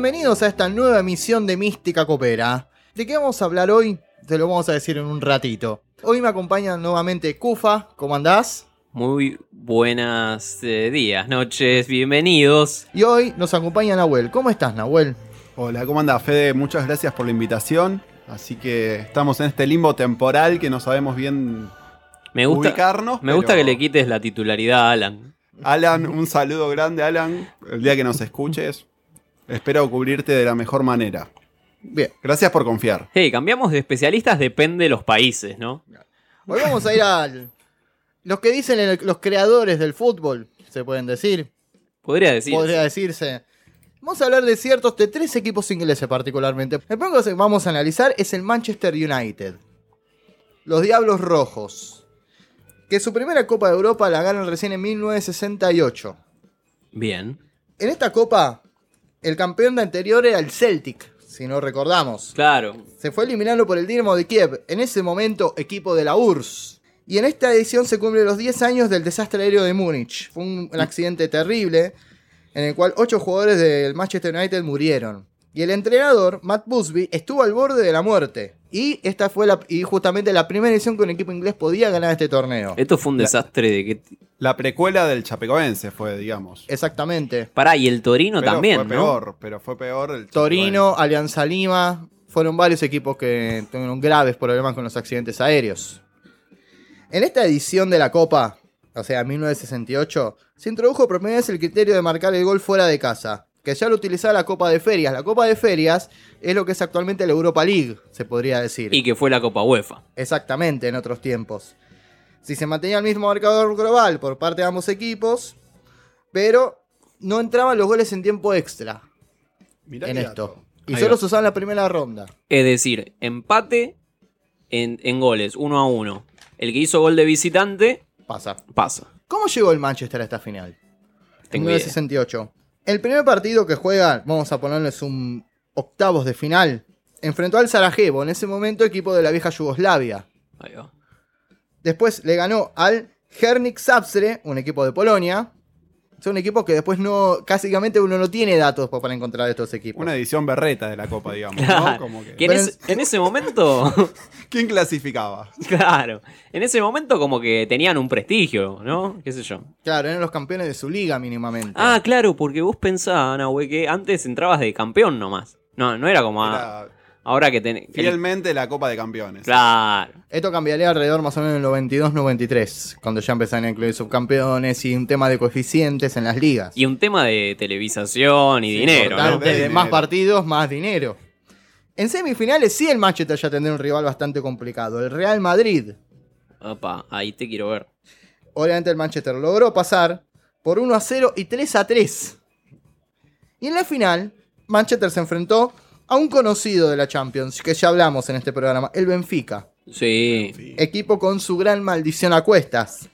bienvenidos a esta nueva emisión de Mística Copera. ¿De qué vamos a hablar hoy? Te lo vamos a decir en un ratito. Hoy me acompaña nuevamente Kufa, ¿cómo andás? Muy buenas eh, días, noches, bienvenidos. Y hoy nos acompaña Nahuel. ¿Cómo estás, Nahuel? Hola, ¿cómo andás, Fede? Muchas gracias por la invitación. Así que estamos en este limbo temporal que no sabemos bien Me gusta, ubicarnos. me gusta pero- que le quites la titularidad a Alan. Alan, un saludo grande, Alan. El día que nos escuches, espero cubrirte de la mejor manera. Bien, Gracias por confiar. Hey, cambiamos de especialistas, depende de los países, ¿no? hoy vamos a ir a los que dicen el- los creadores del fútbol, se pueden decir, Podría decir. podría decirse. Vamos a hablar de ciertos, de tres equipos ingleses particularmente. El primero que vamos a analizar es el Manchester United. Los Diablos Rojos. Que su primera Copa de Europa la ganan recién en 1968. Bien. En esta copa, el campeón de anterior era el Celtic, si no recordamos. Claro. Se fue eliminando por el Dinamo de Kiev, en ese momento equipo de la URSS. Y en esta edición se cumplen los 10 años del desastre aéreo de Múnich. Fue un, un accidente terrible en el cual 8 jugadores del Manchester United murieron. Y el entrenador, Matt Busby, estuvo al borde de la muerte. Y esta fue la, y justamente la primera edición que un equipo inglés podía ganar este torneo. Esto fue un desastre de que. La precuela del Chapecoense fue, digamos. Exactamente. Pará, y el Torino Pero también, fue ¿no? peor, pero fue peor el Torino, Alianza Lima, fueron varios equipos que tuvieron graves problemas con los accidentes aéreos. En esta edición de la Copa, o sea, 1968, se introdujo por primera vez el criterio de marcar el gol fuera de casa, que ya lo utilizaba la Copa de Ferias. La Copa de Ferias es lo que es actualmente la Europa League, se podría decir. Y que fue la Copa UEFA. Exactamente, en otros tiempos. Si se mantenía el mismo marcador global por parte de ambos equipos, pero no entraban los goles en tiempo extra Mirá en esto. Y Ahí solo va. se usaba en la primera ronda. Es decir, empate en, en goles, uno a uno. El que hizo gol de visitante, Pasa. pasa. ¿Cómo llegó el Manchester a esta final? En Tengo idea. 1968. El primer partido que juega, vamos a ponerles un octavos de final, enfrentó al Sarajevo, en ese momento equipo de la vieja Yugoslavia. Ahí va. Después le ganó al Hernik Zapsre, un equipo de Polonia. Son equipos que después no, básicamente uno no tiene datos para encontrar estos equipos. Una edición berreta de la Copa, digamos. ¿no? Claro. Como que- Que en, ese, en ese momento, ¿Quién clasificaba? claro, en ese momento como que tenían un prestigio, ¿no? ¿Qué sé yo? Claro, eran los campeones de su liga mínimamente. Ah, claro, porque vos pensabas, güey, que antes entrabas de campeón nomás. No, no era como a- Era ahora que tenés. fielmente la Copa de Campeones. Claro. Esto cambiaría alrededor más o menos en el 92-93, cuando ya empezaron a incluir subcampeones y un tema de coeficientes en las ligas. Y un tema de televisación y dinero, ¿no? Importante, De de dinero. más partidos, más dinero. En semifinales sí el Manchester ya tendría un rival bastante complicado, el Real Madrid. Opa, ahí te quiero ver. Obviamente el Manchester logró pasar por 1 a 0 y 3 a 3. Y en la final, Manchester se enfrentó a un conocido de la Champions, que ya hablamos en este programa, el Benfica. Sí. Equipo con su gran maldición a cuestas.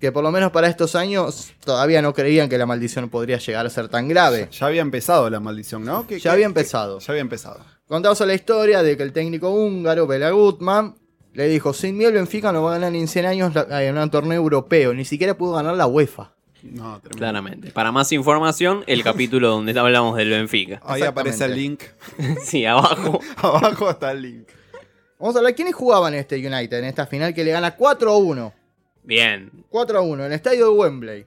Que por lo menos para estos años todavía no creían que la maldición podría llegar a ser tan grave. Ya había empezado la maldición, ¿no? ¿Qué- Ya qué- había empezado. Ya había empezado. Contamos la historia de que el técnico húngaro, Bela Gutmann, le dijo, sin mí el Benfica no va a ganar ni en 100 años en un torneo europeo, ni siquiera pudo ganar la UEFA. No, tremendo. Claramente. Para más información, el capítulo donde hablamos del Benfica. Ahí aparece el link. Sí, abajo. Abajo está el link. Vamos a hablar, ¿quiénes jugaban en este United en esta final que le gana 4 a 1? Bien. 4 a 1 en el estadio de Wembley.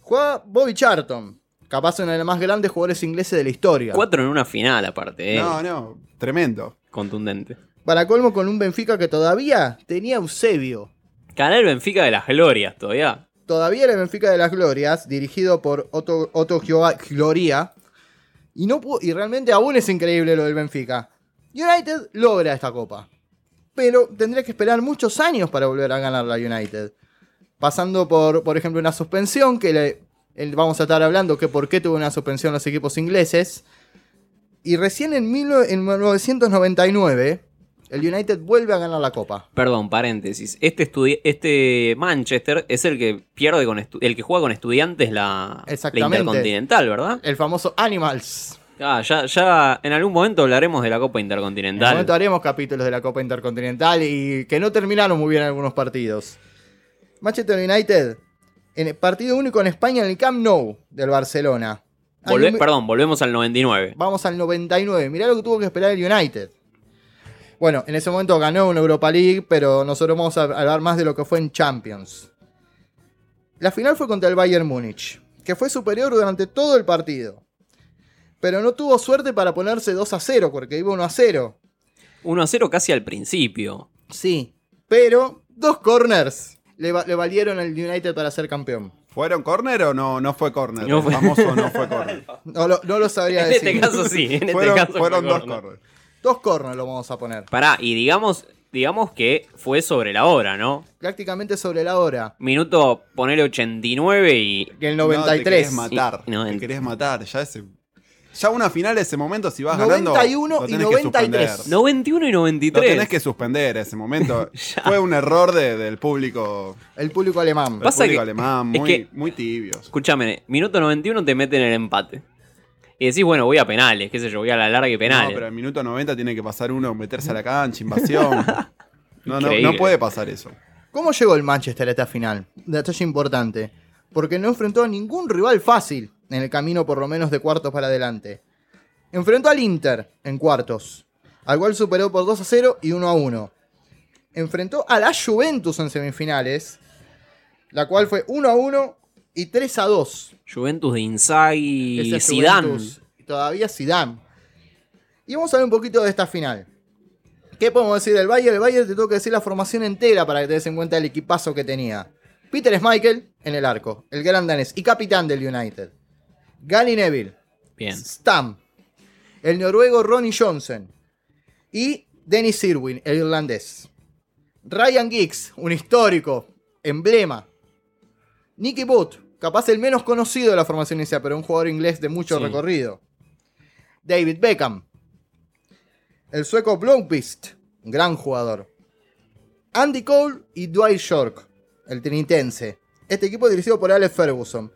Juega Bobby Charlton, capaz uno de los más grandes jugadores ingleses de la historia. Cuatro en una final, aparte, ¿eh? No, no, tremendo. Contundente. Para colmo con un Benfica que todavía tenía Eusebio. Ganar el Benfica de las glorias todavía. Todavía era el Benfica de las Glorias, dirigido por Otto, Otto Gloria. Y, no y realmente aún es increíble lo del Benfica. United logra esta copa. Pero tendría que esperar muchos años para volver a ganar la United. Pasando por, por ejemplo, una suspensión que vamos a estar hablando que por qué tuvo una suspensión los equipos ingleses. Y recién en, 19- en 1999 el United vuelve a ganar la copa. Perdón, paréntesis. Este, este Manchester es el que pierde con el que juega con estudiantes la. Intercontinental, ¿verdad? El famoso Animals. Ah, ya, ya en algún momento hablaremos de la Copa En el Intercontinental. momento haremos capítulos de la Copa Intercontinental y que no terminaron muy bien algunos partidos. Manchester United, en el partido único en España en el Camp Nou del Barcelona. Volve- Perdón, volvemos al 99. Vamos al 99. Mirá lo que tuvo que esperar el United. Bueno, en ese momento ganó una Europa League, pero nosotros vamos a hablar más de lo que fue en Champions. La final fue contra el Bayern Múnich, que fue superior durante todo el partido. Pero no tuvo suerte para ponerse 2 a 0, porque iba 1 a 0. 1 a 0 casi al principio. Sí, pero dos corners le, va- le valieron al United para ser campeón. ¿Fueron corner o no, no fue corner? No El fue- famoso no fue corner. No lo, no lo sabría En decir. este caso sí, en fueron este caso fueron fue dos corner. corners. Dos corners lo vamos a poner. Pará, y digamos, digamos que fue sobre la hora, ¿no? Prácticamente sobre la hora. Minuto poner 89 y. Que el No, te 93. querés matar. Y- no, te querés matar. Ya ese. Ya una final ese momento, si vas ganando. 91 lo y tenés que 93. suspender. 91 y Lo 93. tenés que suspender ese momento. Fue un error de- del público, El público alemán. del Pasa público que- alemán, es muy, que- muy tibios. Escúchame, minuto 91 te meten el empate. Y decís, bueno, voy a penales, qué sé yo, voy a la larga y No, penales. pero en minuto 90 tiene que pasar uno, meterse a la cancha, invasión. No, no, no puede pasar eso. ¿Cómo llegó el Manchester a esta final? Detalle importante. Porque no enfrentó a ningún rival fácil en el camino por lo menos de cuartos para adelante. Enfrentó al Inter en cuartos, al cual superó por 2 a 0 y 1 a 1. Enfrentó a la Juventus en semifinales, la cual fue 1 a 1 y 3 a 2. Juventus de Inzaghi y Zidane. Todavía Zidane. Y vamos a ver un poquito de esta final. ¿Qué podemos decir del Bayern? El Bayern te tengo que decir la formación entera para que te des en cuenta el equipazo que tenía. Peter Schmeichel en el arco, el gran danés y capitán del United. Gary Neville, Bien. Stam, el noruego Ronnie Johnson y Dennis Irwin, el irlandés. Ryan Giggs, un histórico, emblema. Nicky Booth, capaz el menos conocido de la formación inicial, pero un jugador inglés de mucho Sí. recorrido. David Beckham. El sueco Blomqvist, gran jugador. Andy Cole y Dwight York, el trinitense. Este equipo dirigido por Alex Ferguson.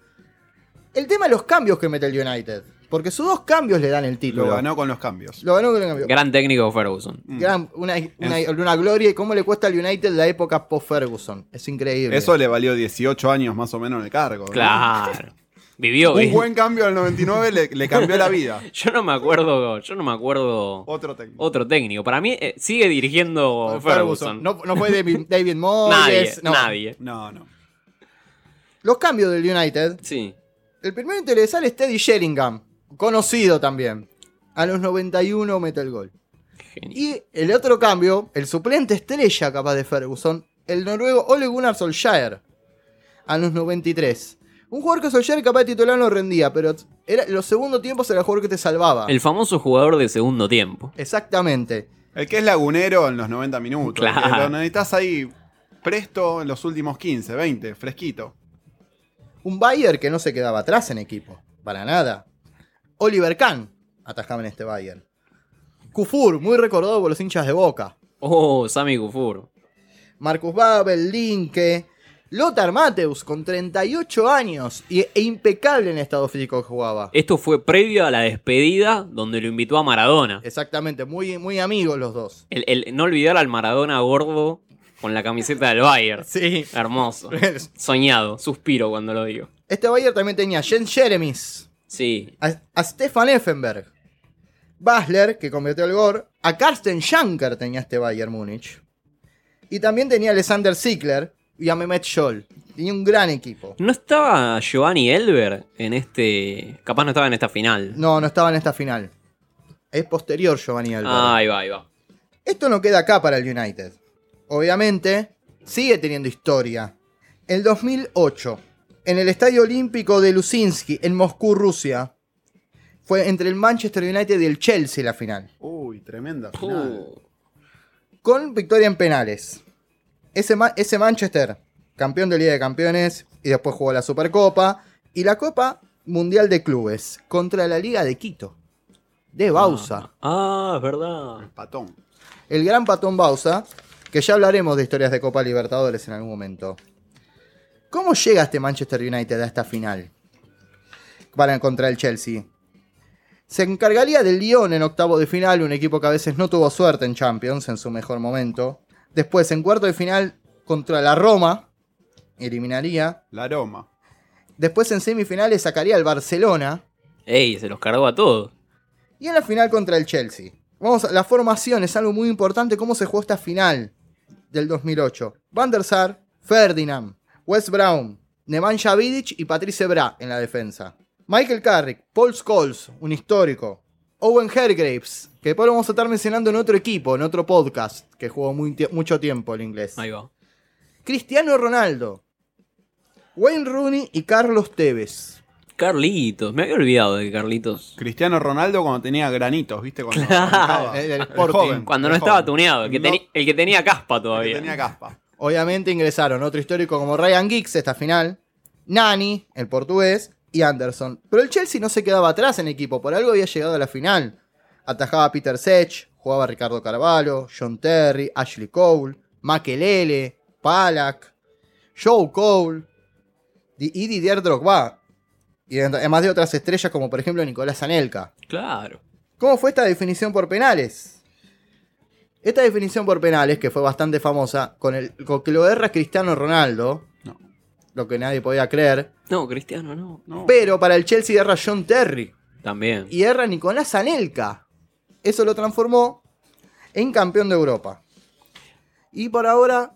El tema de los cambios que mete el United. Porque sus dos cambios le dan el título. Lo ganó con los cambios. Lo ganó con el cambio. Gran técnico Ferguson. Gran- una, una- una gloria y cómo le cuesta al United la época post-Ferguson. Es increíble. Eso le valió 18 años más o menos en el cargo. ¿no? Claro. Vivió. Un buen cambio al 99 le, le cambió la vida. Yo no me acuerdo. Yo no me acuerdo. Otro técnico. Otro técnico. Para mí eh, sigue dirigiendo Ferguson. No, no fue David, David Moyes. nadie. no. Nadie. No, no. Los cambios del United. Sí. El primero interesante es Teddy Sheringham. Conocido también. A los 91 mete el gol. Genial. Y el otro cambio, el suplente estrella capaz de Ferguson, el noruego Ole Gunnar Solskjaer. A los 93. Un jugador que Solskjaer capaz de titular no rendía, pero era, los segundos tiempos era el jugador que te salvaba. El famoso jugador de segundo tiempo. Exactamente. El que es lagunero en los 90 minutos. que Claro. Lo necesitas ahí presto en los últimos 15, 20, fresquito. Un Bayern que no se quedaba atrás en equipo. Para nada. Oliver Kahn atajaba en este Bayern. Kufur, muy recordado por los hinchas de Boca. Oh, Sami Kufur. Marcus Babel, Linke. Lothar Mateus, con 38 años y, e impecable en estado físico que jugaba. Esto fue previo a la despedida donde lo invitó a Maradona. Exactamente, muy, muy amigos los dos. El, el- no olvidar al Maradona gordo con la camiseta del Bayern. Sí. Hermoso. Soñado. Suspiro cuando lo digo. Este Bayern también tenía Jens Jeremis, Sí. a, a Stefan Effenberg, Basler, que convirtió el gol, a Karsten Schanker tenía este Bayern Múnich. Y también tenía a Alexander Zickler y a Mehmet Scholl. Tenía un gran equipo. ¿No estaba Giovanni Elber en este. Capaz no estaba en esta final? No, no estaba en esta final. Es posterior Giovanni Elber. Ah, ahí va, ahí va. Esto no queda acá para el United. Obviamente, sigue teniendo historia. El 2008, en el Estadio Olímpico de Lusinski, en Moscú, Rusia, fue entre el Manchester United y el Chelsea la final. Uy, tremenda final. Uh, Con victoria en penales. Ese, Ma- ese Manchester, campeón de Liga de Campeones, y después jugó la Supercopa y la Copa Mundial de Clubes contra la Liga de Quito, de Bausa. Ah, es verdad. Patón. el gran patón Bausa, que ya hablaremos de historias de Copa Libertadores en algún momento. ¿Cómo llega este Manchester United a esta final? Para contra el Chelsea. Se encargaría del Lyon en octavo de final, un equipo que a veces no tuvo suerte en Champions en su mejor momento. Después en cuarto de final contra la Roma, eliminaría. La aroma. Después en semifinales sacaría al Barcelona Ey, se los cargó a todos. Y en la final contra el Chelsea. Vamos a la formación, es algo muy importante cómo se jugó esta final del 2008. Van der Sar, Ferdinand, Wes Brown, Nemanja Vidic y Patrice Bra en la defensa. Michael Carrick, Paul Scholes, un histórico. Owen Hergraves, que después lo vamos a estar mencionando en otro equipo, en otro podcast, que jugó muy tie- mucho tiempo el inglés. Ahí va. Cristiano Ronaldo, Wayne Rooney y Carlos Tevez. Carlitos, me había olvidado de Carlitos. Cristiano Ronaldo cuando tenía granitos, ¿viste? Cuando Claro, el joven, Cuando el no estaba tuneado, el que, No, el que tenía caspa el que todavía. tenía caspa. Obviamente ingresaron otro histórico como Ryan Giggs esta final, Nani, el portugués, y Anderson. Pero el Chelsea no se quedaba atrás en equipo, por algo había llegado a la final. Atajaba a Peter Sech, jugaba Ricardo Carvalho, John Terry, Ashley Cole, Makelele, Palak, Joe Cole y Didier Drogba. Y además de otras estrellas como por ejemplo Nicolás Anelka. Claro. ¿Cómo fue esta definición por penales? Esta definición por penales, que fue bastante famosa, con, el, con que lo erra Cristiano Ronaldo, No. lo que nadie podía creer, No, Cristiano, no. No. pero para el Chelsea erra John Terry También. y erra Nicolás Anelka. Eso lo transformó en campeón de Europa. Y por ahora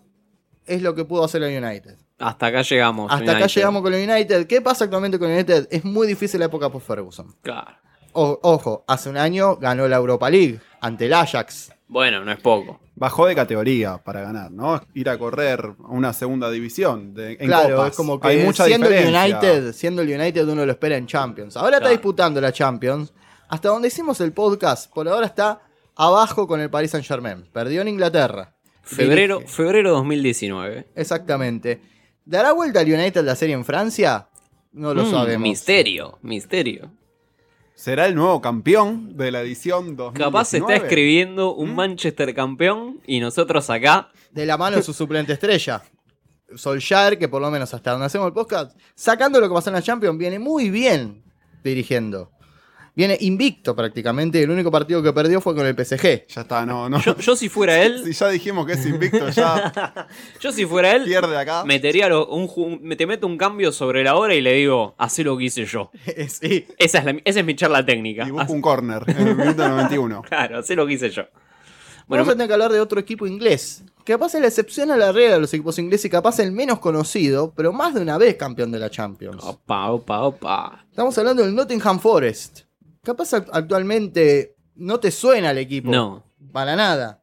es lo que pudo hacer el United. Hasta acá llegamos. Hasta acá llegamos con el United. ¿Qué pasa actualmente con el United? Es muy difícil la época post-Ferguson. Claro. O- ojo, hace un año ganó la Europa League ante el Ajax. Bueno, no es poco. Bajó de categoría para ganar, ¿no? Ir a correr a una segunda división. De, en claro, copas. es como que Hay mucha siendo el. United, siendo el United uno lo espera en Champions. Ahora está disputando la Champions. Hasta donde hicimos el podcast, por ahora está abajo con el Paris Saint Germain. Perdió en Inglaterra. Febrero, Dirige. febrero 2019. Exactamente. ¿Dará vuelta al United la serie en Francia? No lo Mm, sabemos. Misterio, misterio. Será el nuevo campeón de la edición 2019. Capaz se está escribiendo un ¿Mm? Manchester campeón y nosotros acá. De la mano de su suplente estrella. Solskjaer, que por lo menos hasta donde hacemos el podcast, sacando lo que pasó en la Champions, viene muy bien dirigiendo. Viene invicto prácticamente. El único partido que perdió fue con el PSG. Ya está, no, no. Yo, yo si fuera él, Si ya dijimos que es invicto, ya yo si fuera él, pierde acá. metería lo- un, me- te meto un cambio sobre la hora y le digo, hacé lo que hice yo. sí. Esa es, la- esa es mi charla técnica. Y busca un corner en el minuto 91. Claro, hacé lo que hice yo. Bueno, Bueno, Vamos a tener que hablar de otro equipo inglés. Que capaz es la excepción a la regla de los equipos ingleses y capaz el menos conocido, pero más de una vez campeón de la Champions. opa, opa, opa. Estamos hablando del Nottingham Forest. Capaz act- actualmente no te suena el equipo. No. Para nada.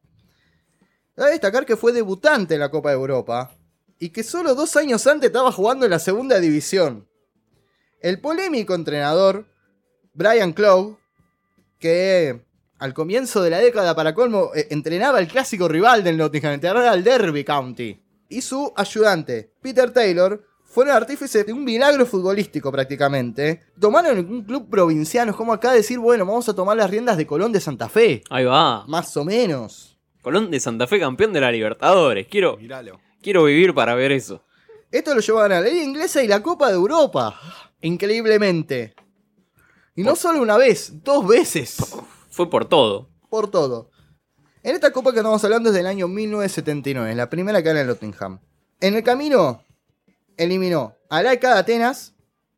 Cabe destacar que fue debutante en la Copa de Europa y que solo dos años antes estaba jugando en la segunda división. El polémico entrenador Brian Clough, que al comienzo de la década para colmo eh, entrenaba el clásico rival del Nottingham, entrenaba al Derby County, y su ayudante Peter Taylor fueron artífices de un milagro futbolístico prácticamente. Tomaron un club provinciano, es como acá decir, bueno, vamos a tomar las riendas de Colón de Santa Fe, Ahí va. más o menos. Colón de Santa Fe, campeón de la Libertadores. Quiero, Míralo. quiero vivir para ver eso. Esto lo llevó a ganar la Liga Inglesa y la Copa de Europa. Increíblemente. Y no solo una vez, dos veces. Fue por todo. Por todo. En esta copa que estamos hablando es del año 1979, la primera que gana el Nottingham. En el camino, eliminó al AEK de Atenas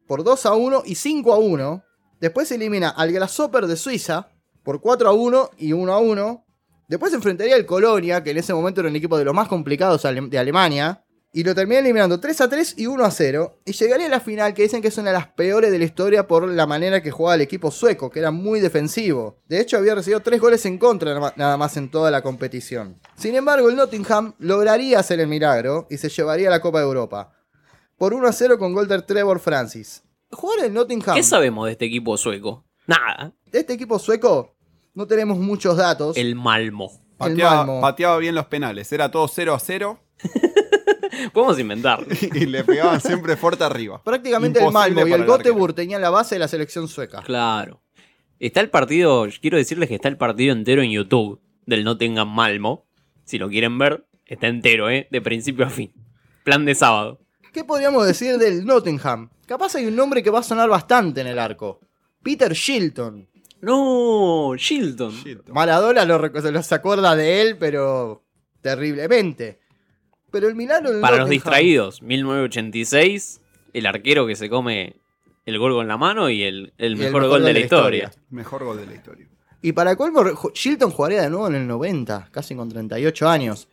por 2 a 1 y 5 a 1. Después elimina al Grasshopper de Suiza por 4 a 1 y 1 a 1. Después enfrentaría al Colonia, que en ese momento era un equipo de los más complicados de Alemania. Y lo termina eliminando 3 a 3 y 1 a 0. Y llegaría a la final, que dicen que es una de las peores de la historia por la manera que jugaba el equipo sueco, que era muy defensivo. De hecho, había recibido 3 goles en contra nada más en toda la competición. Sin embargo, el Nottingham lograría hacer el milagro y se llevaría a la Copa de Europa. Por 1 a 0 con gol de Trevor Francis. Jugar el Nottingham ¿Qué sabemos de este equipo sueco? Nada. de este equipo sueco no tenemos muchos datos. El Malmo. Pateaba, Malmo. pateaba bien los penales. Era todo 0 a 0 Podemos inventar. y le pegaban siempre fuerte arriba. Prácticamente el Malmo y el el. Göteborg tenían la base de la selección sueca. Claro. Está el partido, quiero decirles que está el partido entero en YouTube del Nottingham Malmo. Si lo quieren ver, está entero, ¿eh? De principio a fin. Plan de sábado. ¿Qué podríamos decir del Nottingham? Capaz hay un nombre que va a sonar bastante en el arco. Peter Shilton. No, Shilton. Maradona lo, rec- se los acuerda de él, pero terriblemente. Pero el milagro del Para los distraídos, 1986, el arquero que se come el gol con la mano y el, el Y el mejor, gol de la historia. Mejor gol de la historia. Y para colmo, Shilton jugaría de nuevo en el 90, casi con 38 años.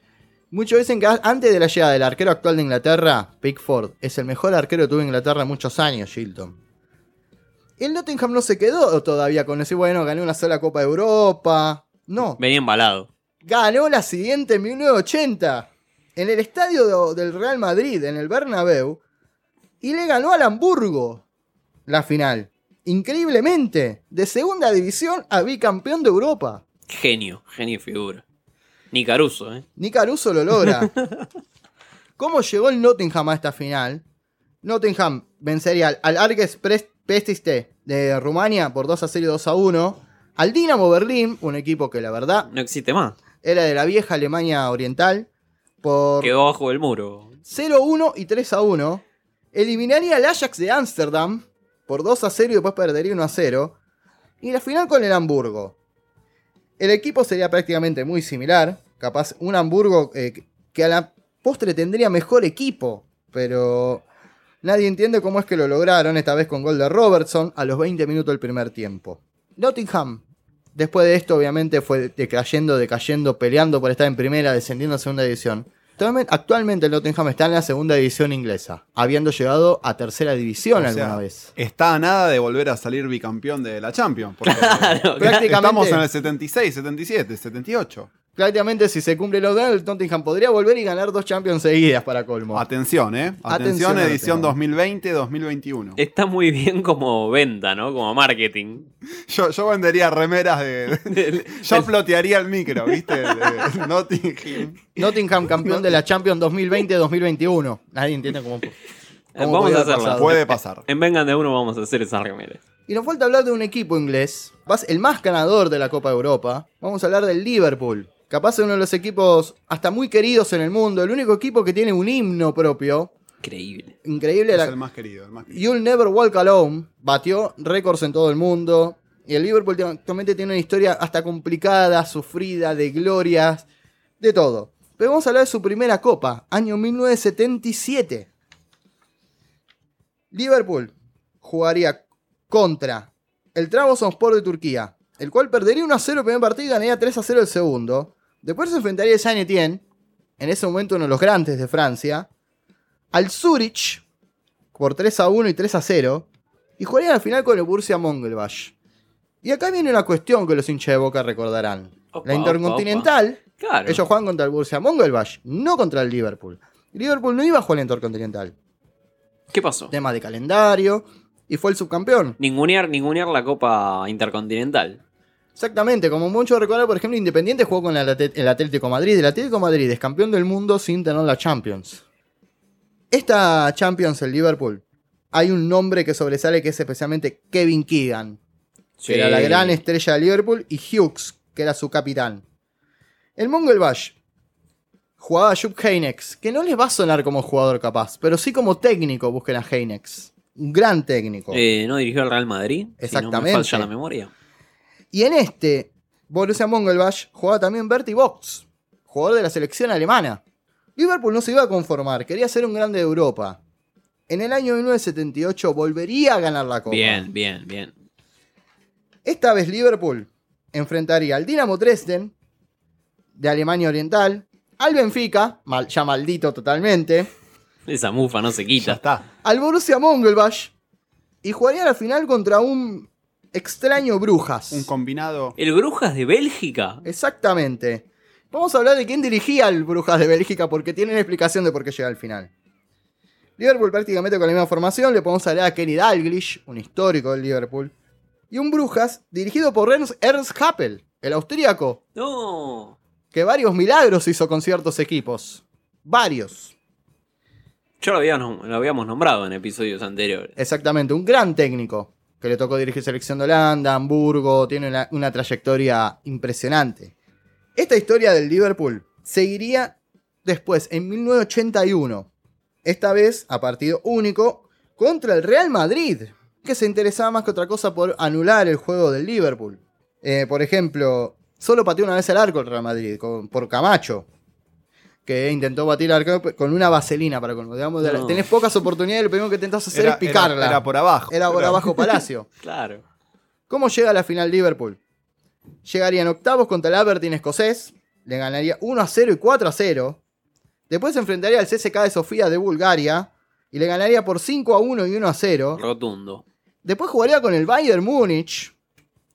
Muchos dicen que antes de la llegada del arquero actual de Inglaterra, Pickford, es el mejor arquero que tuvo Inglaterra en muchos años, Shilton. El Nottingham no se quedó todavía con ese, bueno, gané una sola Copa de Europa. No, Venía embalado. ganó la siguiente en 1980 en el estadio de- del Real Madrid, en el Bernabéu, y le ganó al Hamburgo la final. Increíblemente, de segunda división a bicampeón de Europa. Genio, genio figura. Ni Caruso, ¿eh? Ni Caruso lo logra. ¿Cómo llegó el Nottingham a esta final? Nottingham vencería al- Pres- Pestiste de Rumania por 2 a 0 y 2 a 1. Al Dinamo Berlín, un equipo que la verdad No existe más. era de la vieja Alemania Oriental, por Quedó bajo del muro. 0-1 y 3-1. Eliminaría al Ajax de Ámsterdam por 2 a 0 y después perdería 1 a 0. Y la final con el Hamburgo. El equipo sería prácticamente muy similar. Capaz un Hamburgo eh, que a la postre tendría mejor equipo. Pero nadie entiende cómo es que lo lograron, esta vez con gol de Robertson a los 20 minutos del primer tiempo. Nottingham, después de esto, obviamente fue decayendo, decayendo, peleando por estar en primera, descendiendo a segunda división. Actualmente- Actualmente el Nottingham está en la segunda división inglesa, habiendo llegado a tercera división O alguna sea, vez. Está a nada de volver a salir bicampeón de la Champions. Porque Prácticamente, estamos en el 76, 77, 78. Prácticamente si se cumple lo de el Nottingham podría volver y ganar dos Champions seguidas para colmo. Atención, ¿eh? Atención, edición que- 2020-2021. Está muy bien como venta, ¿no? Como marketing. Yo, yo vendería remeras de. de- yo flotearía el micro, ¿viste? De- de Nottingham. Nottingham campeón de la Champions 2020-2021. Nadie entiende cómo. cómo Vamos a pasado. Puede pasar. En Vengan de Uno vamos a hacer esa remera. Y nos falta hablar de un equipo inglés, el más ganador de la Copa de Europa. Vamos a hablar del Liverpool. Capaz uno de los equipos hasta muy queridos en el mundo, el único equipo que tiene un himno propio. Increíble. Increíble. Es la- el más querido. El más querido. You'll Never Walk Alone batió récords en todo el mundo. Y el Liverpool tiene- actualmente tiene una historia hasta complicada, sufrida, de glorias, de todo. Pero vamos a hablar de su primera copa, año 1977. Liverpool jugaría contra el Trabzonspor de Turquía, el cual perdería 1 a 0 el primer partido y ganaría 3 a 0 el segundo. Después se enfrentaría Saint Etienne, en ese momento uno de los grandes de Francia, al Zurich por 3 a 1 y 3 a 0 y jugarían al final con el Borussia Mönchengladbach. Y acá viene una cuestión que los hinchas de Boca recordarán. Opa, la Intercontinental, Claro. ellos juegan contra el Borussia Mönchengladbach, no contra el Liverpool. Liverpool no iba a jugar la Intercontinental. ¿Qué pasó? Tema de calendario y fue el subcampeón. Ningunear, ningunear la Copa Intercontinental. Exactamente, como muchos recuerdan, por ejemplo, Independiente jugó con el Atlético Madrid. El Atlético Madrid es campeón del mundo sin tener la Champions. Esta Champions, el Liverpool, hay un nombre que sobresale que es especialmente Kevin Keegan, que era la gran estrella de Liverpool, y Hughes, que era su capitán. El Mönchengladbach jugaba a Jupp Heynckes, que no les va a sonar como jugador capaz, pero sí como técnico busquen a Heynckes. Un gran técnico. Eh, ¿No dirigió al Real Madrid? Si Exactamente. no me falla la memoria. Y en este, Borussia Mönchengladbach jugaba también Bertie Box, jugador de la selección alemana. Liverpool no se iba a conformar, quería ser un grande de Europa. En el año 1978 volvería a ganar la Copa. Bien, bien, bien. Esta vez Liverpool enfrentaría al Dinamo Dresden de Alemania Oriental, al Benfica, mal- ya maldito totalmente, Esa mufa no se Ya quita. está. al Borussia Mönchengladbach y jugaría la final contra un extraño Brujas. Un combinado. ¿El Brujas de Bélgica? Exactamente. Vamos a hablar de quién dirigía al Brujas de Bélgica porque tienen explicación de por qué llega al final. Liverpool prácticamente con la misma formación, le podemos hablar a Kenny Dalglish, un histórico del Liverpool, y un Brujas dirigido por Ernst, Happel, el austríaco, No. que varios milagros hizo con ciertos equipos. Varios. Yo lo habíamos, lo habíamos nombrado en episodios anteriores. Exactamente, un gran técnico que le tocó dirigir selección de Holanda, Hamburgo, tiene una, trayectoria impresionante. Esta historia del Liverpool seguiría después, en 1981, esta vez a partido único contra el Real Madrid, que se interesaba más que otra cosa por anular el juego del Liverpool. Eh, por ejemplo, solo pateó una vez al arco el Real Madrid por Camacho. Que intentó batir al arquero con una vaselina para colmo. Digamos, No. tenés pocas oportunidades y lo primero que intentás hacer Era, es picarla. era- era por abajo. Era por Era- abajo Palacio. Claro. ¿Cómo llega a la final Liverpool? Llegaría en octavos contra el Aberdeen escocés, le ganaría 1 a 0 y 4 a 0. Después se enfrentaría al CSK de Sofía de Bulgaria y le ganaría por 5 a 1 y 1 a 0. Rotundo. Después jugaría con el Bayern Múnich,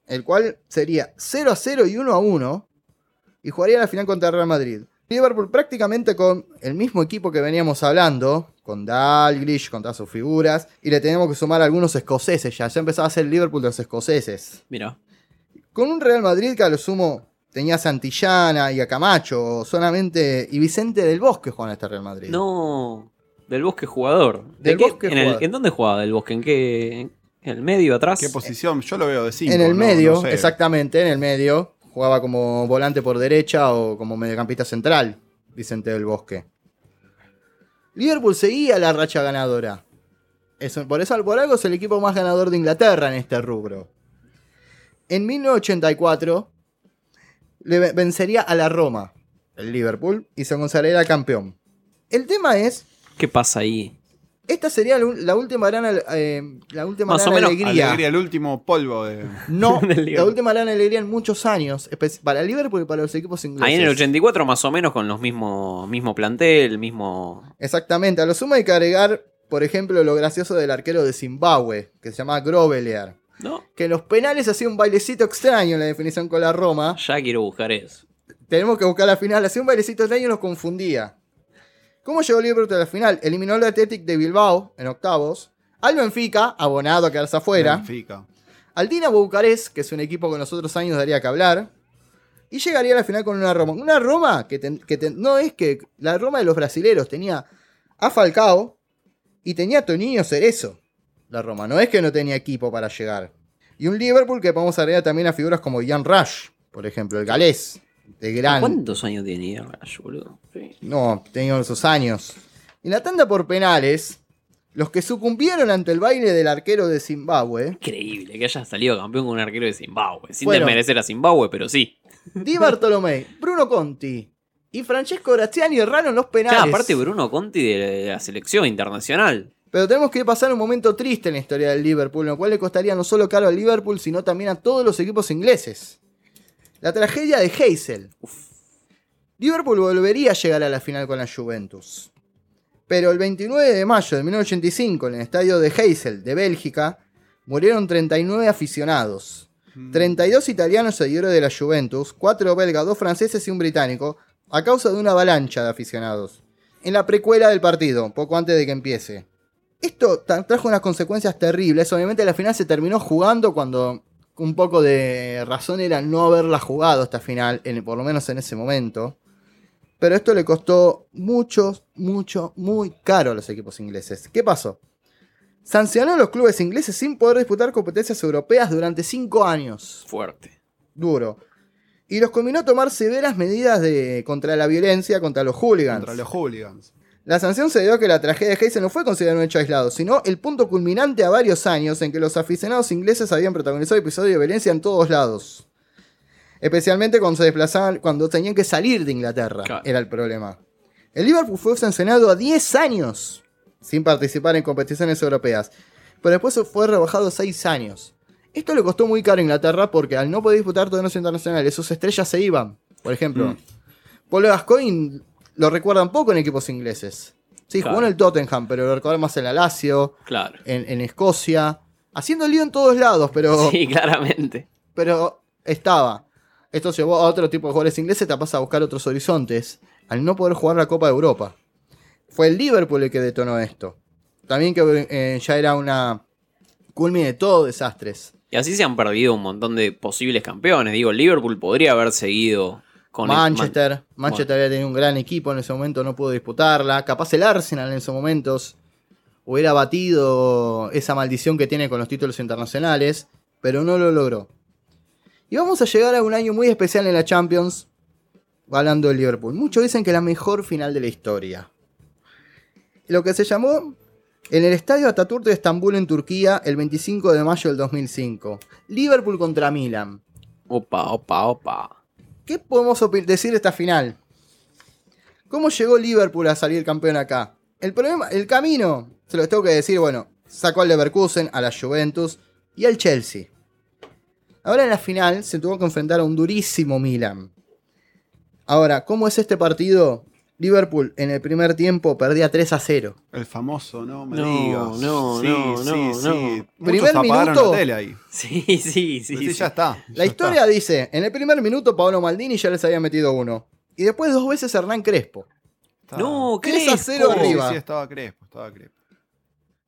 el cual sería 0 a 0 y 1 a 1. Y jugaría la final contra el Real Madrid. Liverpool prácticamente con el mismo equipo que veníamos hablando, con Dalglish, con todas sus figuras. Y le tenemos que sumar algunos escoceses ya. Ya empezaba a ser el Liverpool de los escoceses. Mira. Con un Real Madrid que a lo sumo tenía a Santillana y a Camacho solamente. Y Vicente del Bosque jugaban a este Real Madrid. No. Del Bosque jugador. ¿De Del qué- Bosque en, el- jugador. ¿En dónde jugaba Del Bosque? ¿En qué? ¿En el medio, atrás? ¿Qué posición? Yo lo veo de 5. en el medio, exactamente, en el medio. Jugaba como volante por derecha o como mediocampista central, Vicente del Bosque. Liverpool seguía la racha ganadora. Por eso por algo es el equipo más ganador de Inglaterra en este rubro. En 1984 le ve- vencería a la Roma, el Liverpool, y se consagraría campeón. El tema es, ¿Qué pasa ahí? Esta sería la, última gran, eh, la última Más gran o menos alegría. Alegría, el último polvo de. No, la última gran alegría en muchos años, para el Liverpool y para los equipos ingleses. Ahí en el 84 más o menos con los mismos mismo plantel, mismo... Exactamente, a lo sumo hay que agregar, por ejemplo, lo gracioso del arquero de Zimbabue, que se llama Grovelear, ¿No? que en los penales hacía un bailecito extraño en la definición con la Roma. Ya quiero buscar eso. Tenemos que buscar la final, hacía un bailecito extraño y nos confundía. ¿Cómo llegó Liverpool a la final? Eliminó al Athletic de Bilbao en octavos, al Benfica, abonado a quedarse afuera, Benfica. al Dinamo Bucarest, que es un equipo que en los otros años daría que hablar, y llegaría a la final con una Roma. Una Roma que, ten- que ten- no es que la Roma de los brasileros tenía a Falcao y tenía a Toninho Cerezo. La Roma, no es que no tenía equipo para llegar. Y un Liverpool que podemos agregar también a figuras como Ian Rush, por ejemplo, el galés, de gran. ¿Cuántos años tenía Rush, boludo? Sí. No, tenía esos años. En la tanda por penales, los que sucumbieron ante el baile del arquero de Zimbabue, Increíble que haya salido campeón con un arquero de Zimbabue. Sin Bueno. desmerecer a Zimbabue, pero sí. Di Bartolomei, Bruno Conti y Francesco Graziani erraron los penales. Ya, aparte Bruno Conti de, de la selección internacional. Pero tenemos que pasar un momento triste en la historia del Liverpool, lo cual le costaría no solo caro al Liverpool, sino también a todos los equipos ingleses. La tragedia de Hazel. Liverpool volvería a llegar a la final con la Juventus. Pero el 29 de mayo de 1985, en el estadio de Hazel, de Bélgica, murieron 39 aficionados. 32 italianos seguidores de la Juventus, 4 belgas, 2 franceses y un británico, a causa de una avalancha de aficionados. En la precuela del partido, poco antes de que empiece. Esto tra- trajo unas consecuencias terribles. Obviamente la final se terminó jugando cuando un poco de razón era no haberla jugado esta final, en- por lo menos en ese momento. Pero esto le costó mucho, mucho, muy caro a los equipos ingleses. ¿Qué pasó? Sancionó a los clubes ingleses sin poder disputar competencias europeas durante 5 años. Fuerte. Duro. Y los combinó a tomar severas medidas de, contra la violencia, contra los hooligans. Contra los hooligans. La sanción se dio a que la tragedia de Hazel no fue considerada un hecho aislado, sino el punto culminante a varios años en que los aficionados ingleses habían protagonizado episodios de violencia en todos lados. Especialmente cuando se desplazaban, cuando tenían que salir de Inglaterra, Claro. era el problema. El Liverpool fue sancionado a 10 años sin participar en competiciones europeas, pero después fue rebajado a 6 años. Esto le costó muy caro a Inglaterra porque al no poder disputar torneos internacionales, sus estrellas se iban. Por ejemplo, Mm. Paul Gascoigne lo recuerdan poco en equipos ingleses. Sí, jugó en el Tottenham, pero lo recuerdan más en la Lazio, Claro. en, en Escocia, haciendo lío en todos lados, pero, Sí, claramente. pero estaba. Esto llevó a otro tipo de jugadores ingleses, te pasa a buscar otros horizontes, al no poder jugar la Copa de Europa. Fue el Liverpool el que detonó esto. También que eh, ya era una culmine de todo desastres. Y así se han perdido un montón de posibles campeones. Digo, Liverpool podría haber seguido con el- Manchester, Man- Manchester había tenido un gran equipo en ese momento, no pudo disputarla. Capaz el Arsenal en esos momentos hubiera batido esa maldición que tiene con los títulos internacionales, pero no lo logró. Y vamos a llegar a un año muy especial en la Champions, hablando del Liverpool. Muchos dicen que la mejor final de la historia. Lo que se llamó en el estadio Ataturk de Estambul en Turquía el 25 de mayo del 2005. Liverpool contra Milan. Opa, opa, opa. ¿Qué podemos decir de esta final? ¿Cómo llegó Liverpool a salir campeón acá? El problema, el camino, se los tengo que decir, bueno, sacó al Leverkusen, a la Juventus y al Chelsea. Ahora en la final se tuvo que enfrentar a un durísimo Milan. Ahora, ¿cómo es este partido? Liverpool en el primer tiempo perdía 3 a 0. El famoso, no me No, digas. no, sí, no, sí, no, sí. no. Muchos Primer minuto. la tele ahí. Sí, sí, sí. Sí, sí. ya está. La ya historia dice, en el primer minuto Paolo Maldini ya les había metido uno. Y después dos veces Hernán Crespo. está. No, 3 a Crespo. 0 Sí, arriba. Sí, estaba Crespo, estaba Crespo.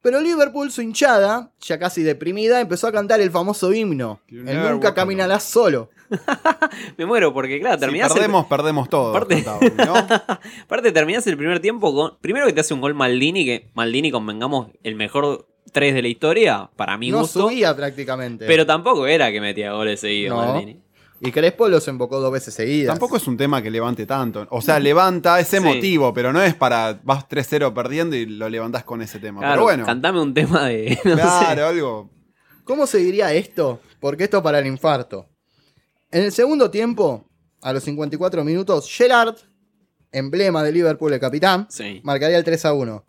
Pero Liverpool, su hinchada, ya casi deprimida, empezó a cantar el famoso himno. You El nunca caminarás solo. Me muero porque, claro, Si terminás, el, perdemos, perdemos todo. Aparte- ¿no? aparte terminás el primer tiempo con... Primero que te hace un gol Maldini, que Maldini, convengamos, el mejor 3 de la historia, para mi no gusto. subía prácticamente. Pero tampoco era que metía goles seguidos No. Maldini. Y Crespo los embocó dos veces seguidas. Tampoco es un tema que levante tanto. O sea, levanta ese Sí. motivo, pero no es para vas 3-0 perdiendo y lo levantás con ese tema. Claro, pero bueno, cantame un tema de... no sé. claro, algo. ¿Cómo seguiría esto? Porque esto para el infarto. En el segundo tiempo, a los 54 minutos, Gerard, emblema de Liverpool, el capitán, Sí. marcaría el 3 a 1.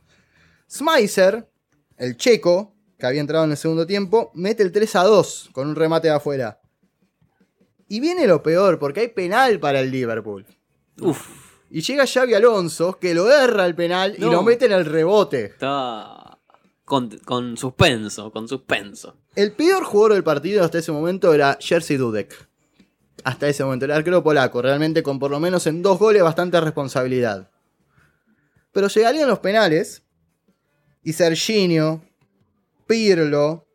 Smyser, el checo, que había entrado en el segundo tiempo, mete el 3 a 2 con un remate de afuera. Y viene lo peor, porque hay penal para el Liverpool. Uf, Y llega Xavi Alonso, que lo erra el penal y lo mete en el rebote. está con, con suspenso, con suspenso. El peor jugador del partido hasta ese momento era Jerzy Dudek. Hasta ese momento, el arquero polaco, realmente con por lo menos en dos goles bastante responsabilidad. Pero llegarían los penales y Serginho, Pirlo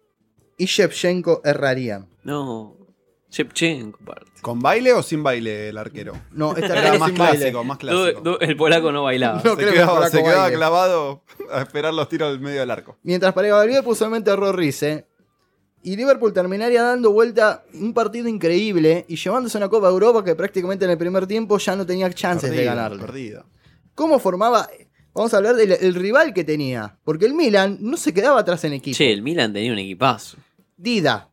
y Shevchenko errarían. No, Shevchenko. ¿Con baile o sin baile el arquero? No, esta Era más clásico, más clásico. du- el polaco no bailaba. No. se creo que quedaba, se clavado a esperar los tiros del medio del arco. Mientras para el Liverpool solamente erró Rice. Y Liverpool terminaría dando vuelta un partido increíble y llevándose una Copa de Europa que prácticamente en el primer tiempo ya no tenía chances de Perdida, ganarle. Perdida. cómo formaba. Vamos a hablar del el rival que tenía. Porque el Milan no se quedaba atrás en equipo. Che, el Milan tenía un equipazo. Dida,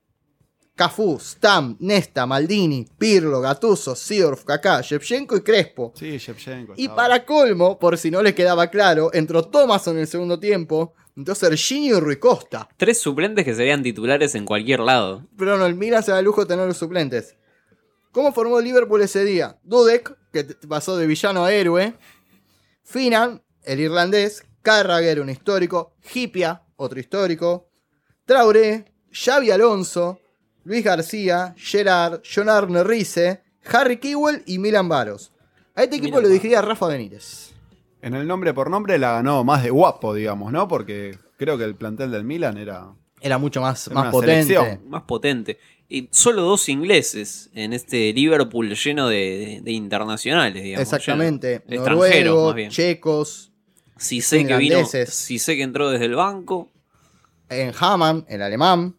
Cafú, Stam, Nesta, Maldini, Pirlo, Gattuso, Seedorf, Kaká, Shevchenko y Crespo. Sí, Shevchenko. Y estaba- para colmo, por si no les quedaba claro, entró Thomason en el segundo tiempo. Entonces Serginho y Rui Costa. Tres suplentes que serían titulares en cualquier lado. Pero no, el Milan se da el lujo de tener los suplentes. ¿Cómo formó Liverpool ese día? Dudek, que pasó de villano a héroe. Finan, el irlandés. Carragher, un histórico. Hipia, otro histórico. Traoré, Xavi Alonso, Luis García, Gerard, John Arne Rice, Harry Kewell y Milan Baros. A este equipo Milan lo dirigía Rafa Benítez. En el nombre por nombre la ganó más de guapo, digamos, ¿no? Porque creo que el plantel del Milan era. Era mucho más, Era más una potente. selección. Más potente. Y solo dos ingleses en este Liverpool lleno de, de internacionales, digamos. Exactamente. lleno más bien. checos, Si sé que vino, si sé que entró desde el banco. en Hamann, el alemán,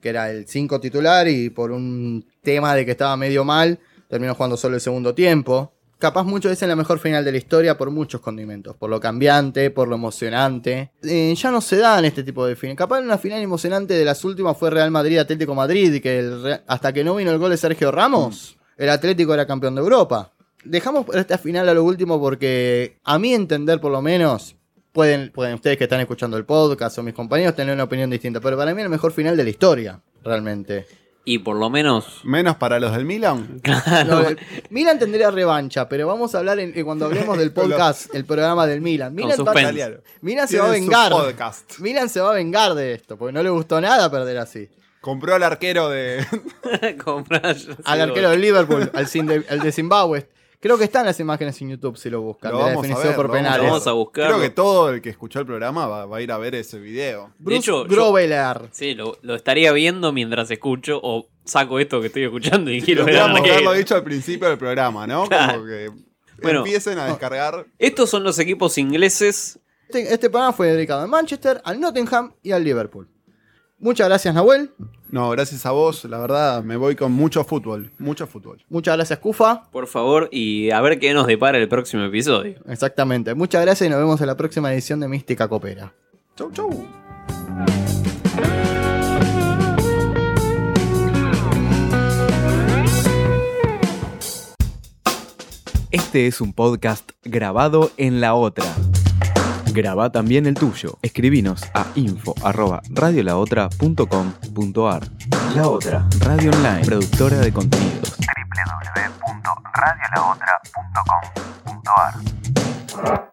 que era el 5 titular y por un tema de que estaba medio mal, terminó jugando solo el segundo tiempo. Capaz mucho es en la mejor final de la historia por muchos condimentos, por lo cambiante, por lo emocionante. Eh, ya no se dan este tipo de finales. Capaz una final emocionante de las últimas fue Real Madrid-Atlético Madrid, que el hasta que no vino el gol de Sergio Ramos, el Atlético era campeón de Europa. Dejamos esta final a lo último porque, a mi entender por lo menos, pueden, pueden ustedes que están escuchando el podcast o mis compañeros tener una opinión distinta, pero para mí es el mejor final de la historia, realmente. Y por lo menos. Menos para los del Milan. No, el- Milan tendría revancha, pero vamos a hablar en- en cuando hablemos del podcast, el programa del Milan. Milan, suspense. Milan se va a vengar. podcast. Milan se va a vengar de esto, porque no le gustó nada perder así. Compró al arquero de. comprar- Al arquero del Liverpool, al, de, al de Zimbabue. Creo que están las imágenes en YouTube si lo buscan, Lo de la vamos a definición ver, por lo vamos a penales. ver. Vamos a buscarlo. Creo que todo el que escuchó el programa va, va a ir a ver ese video. Bruce hecho, yo- Groveler. Sí, lo, lo estaría viendo mientras escucho o saco esto que estoy escuchando y quiero ver que haberlo dicho al principio del programa, ¿no? Claro. Como que Bueno. empiecen a descargar. Estos son los equipos ingleses. Este, este programa fue dedicado al Manchester, al Nottingham y al Liverpool. Muchas gracias, Nahuel. No, gracias a vos, la verdad, me voy con mucho fútbol. Mucho fútbol. Muchas gracias, Kufa. Por favor, y a ver qué nos depara el próximo episodio. Exactamente. Muchas gracias y nos vemos en la próxima edición de Mística Copera. Chau, chau. Este es un podcast grabado en la otra. Graba también el tuyo. Escribinos a info@radiolaotra.com.ar. La Otra, radio online, productora de contenidos. www.radiolaotra.com.ar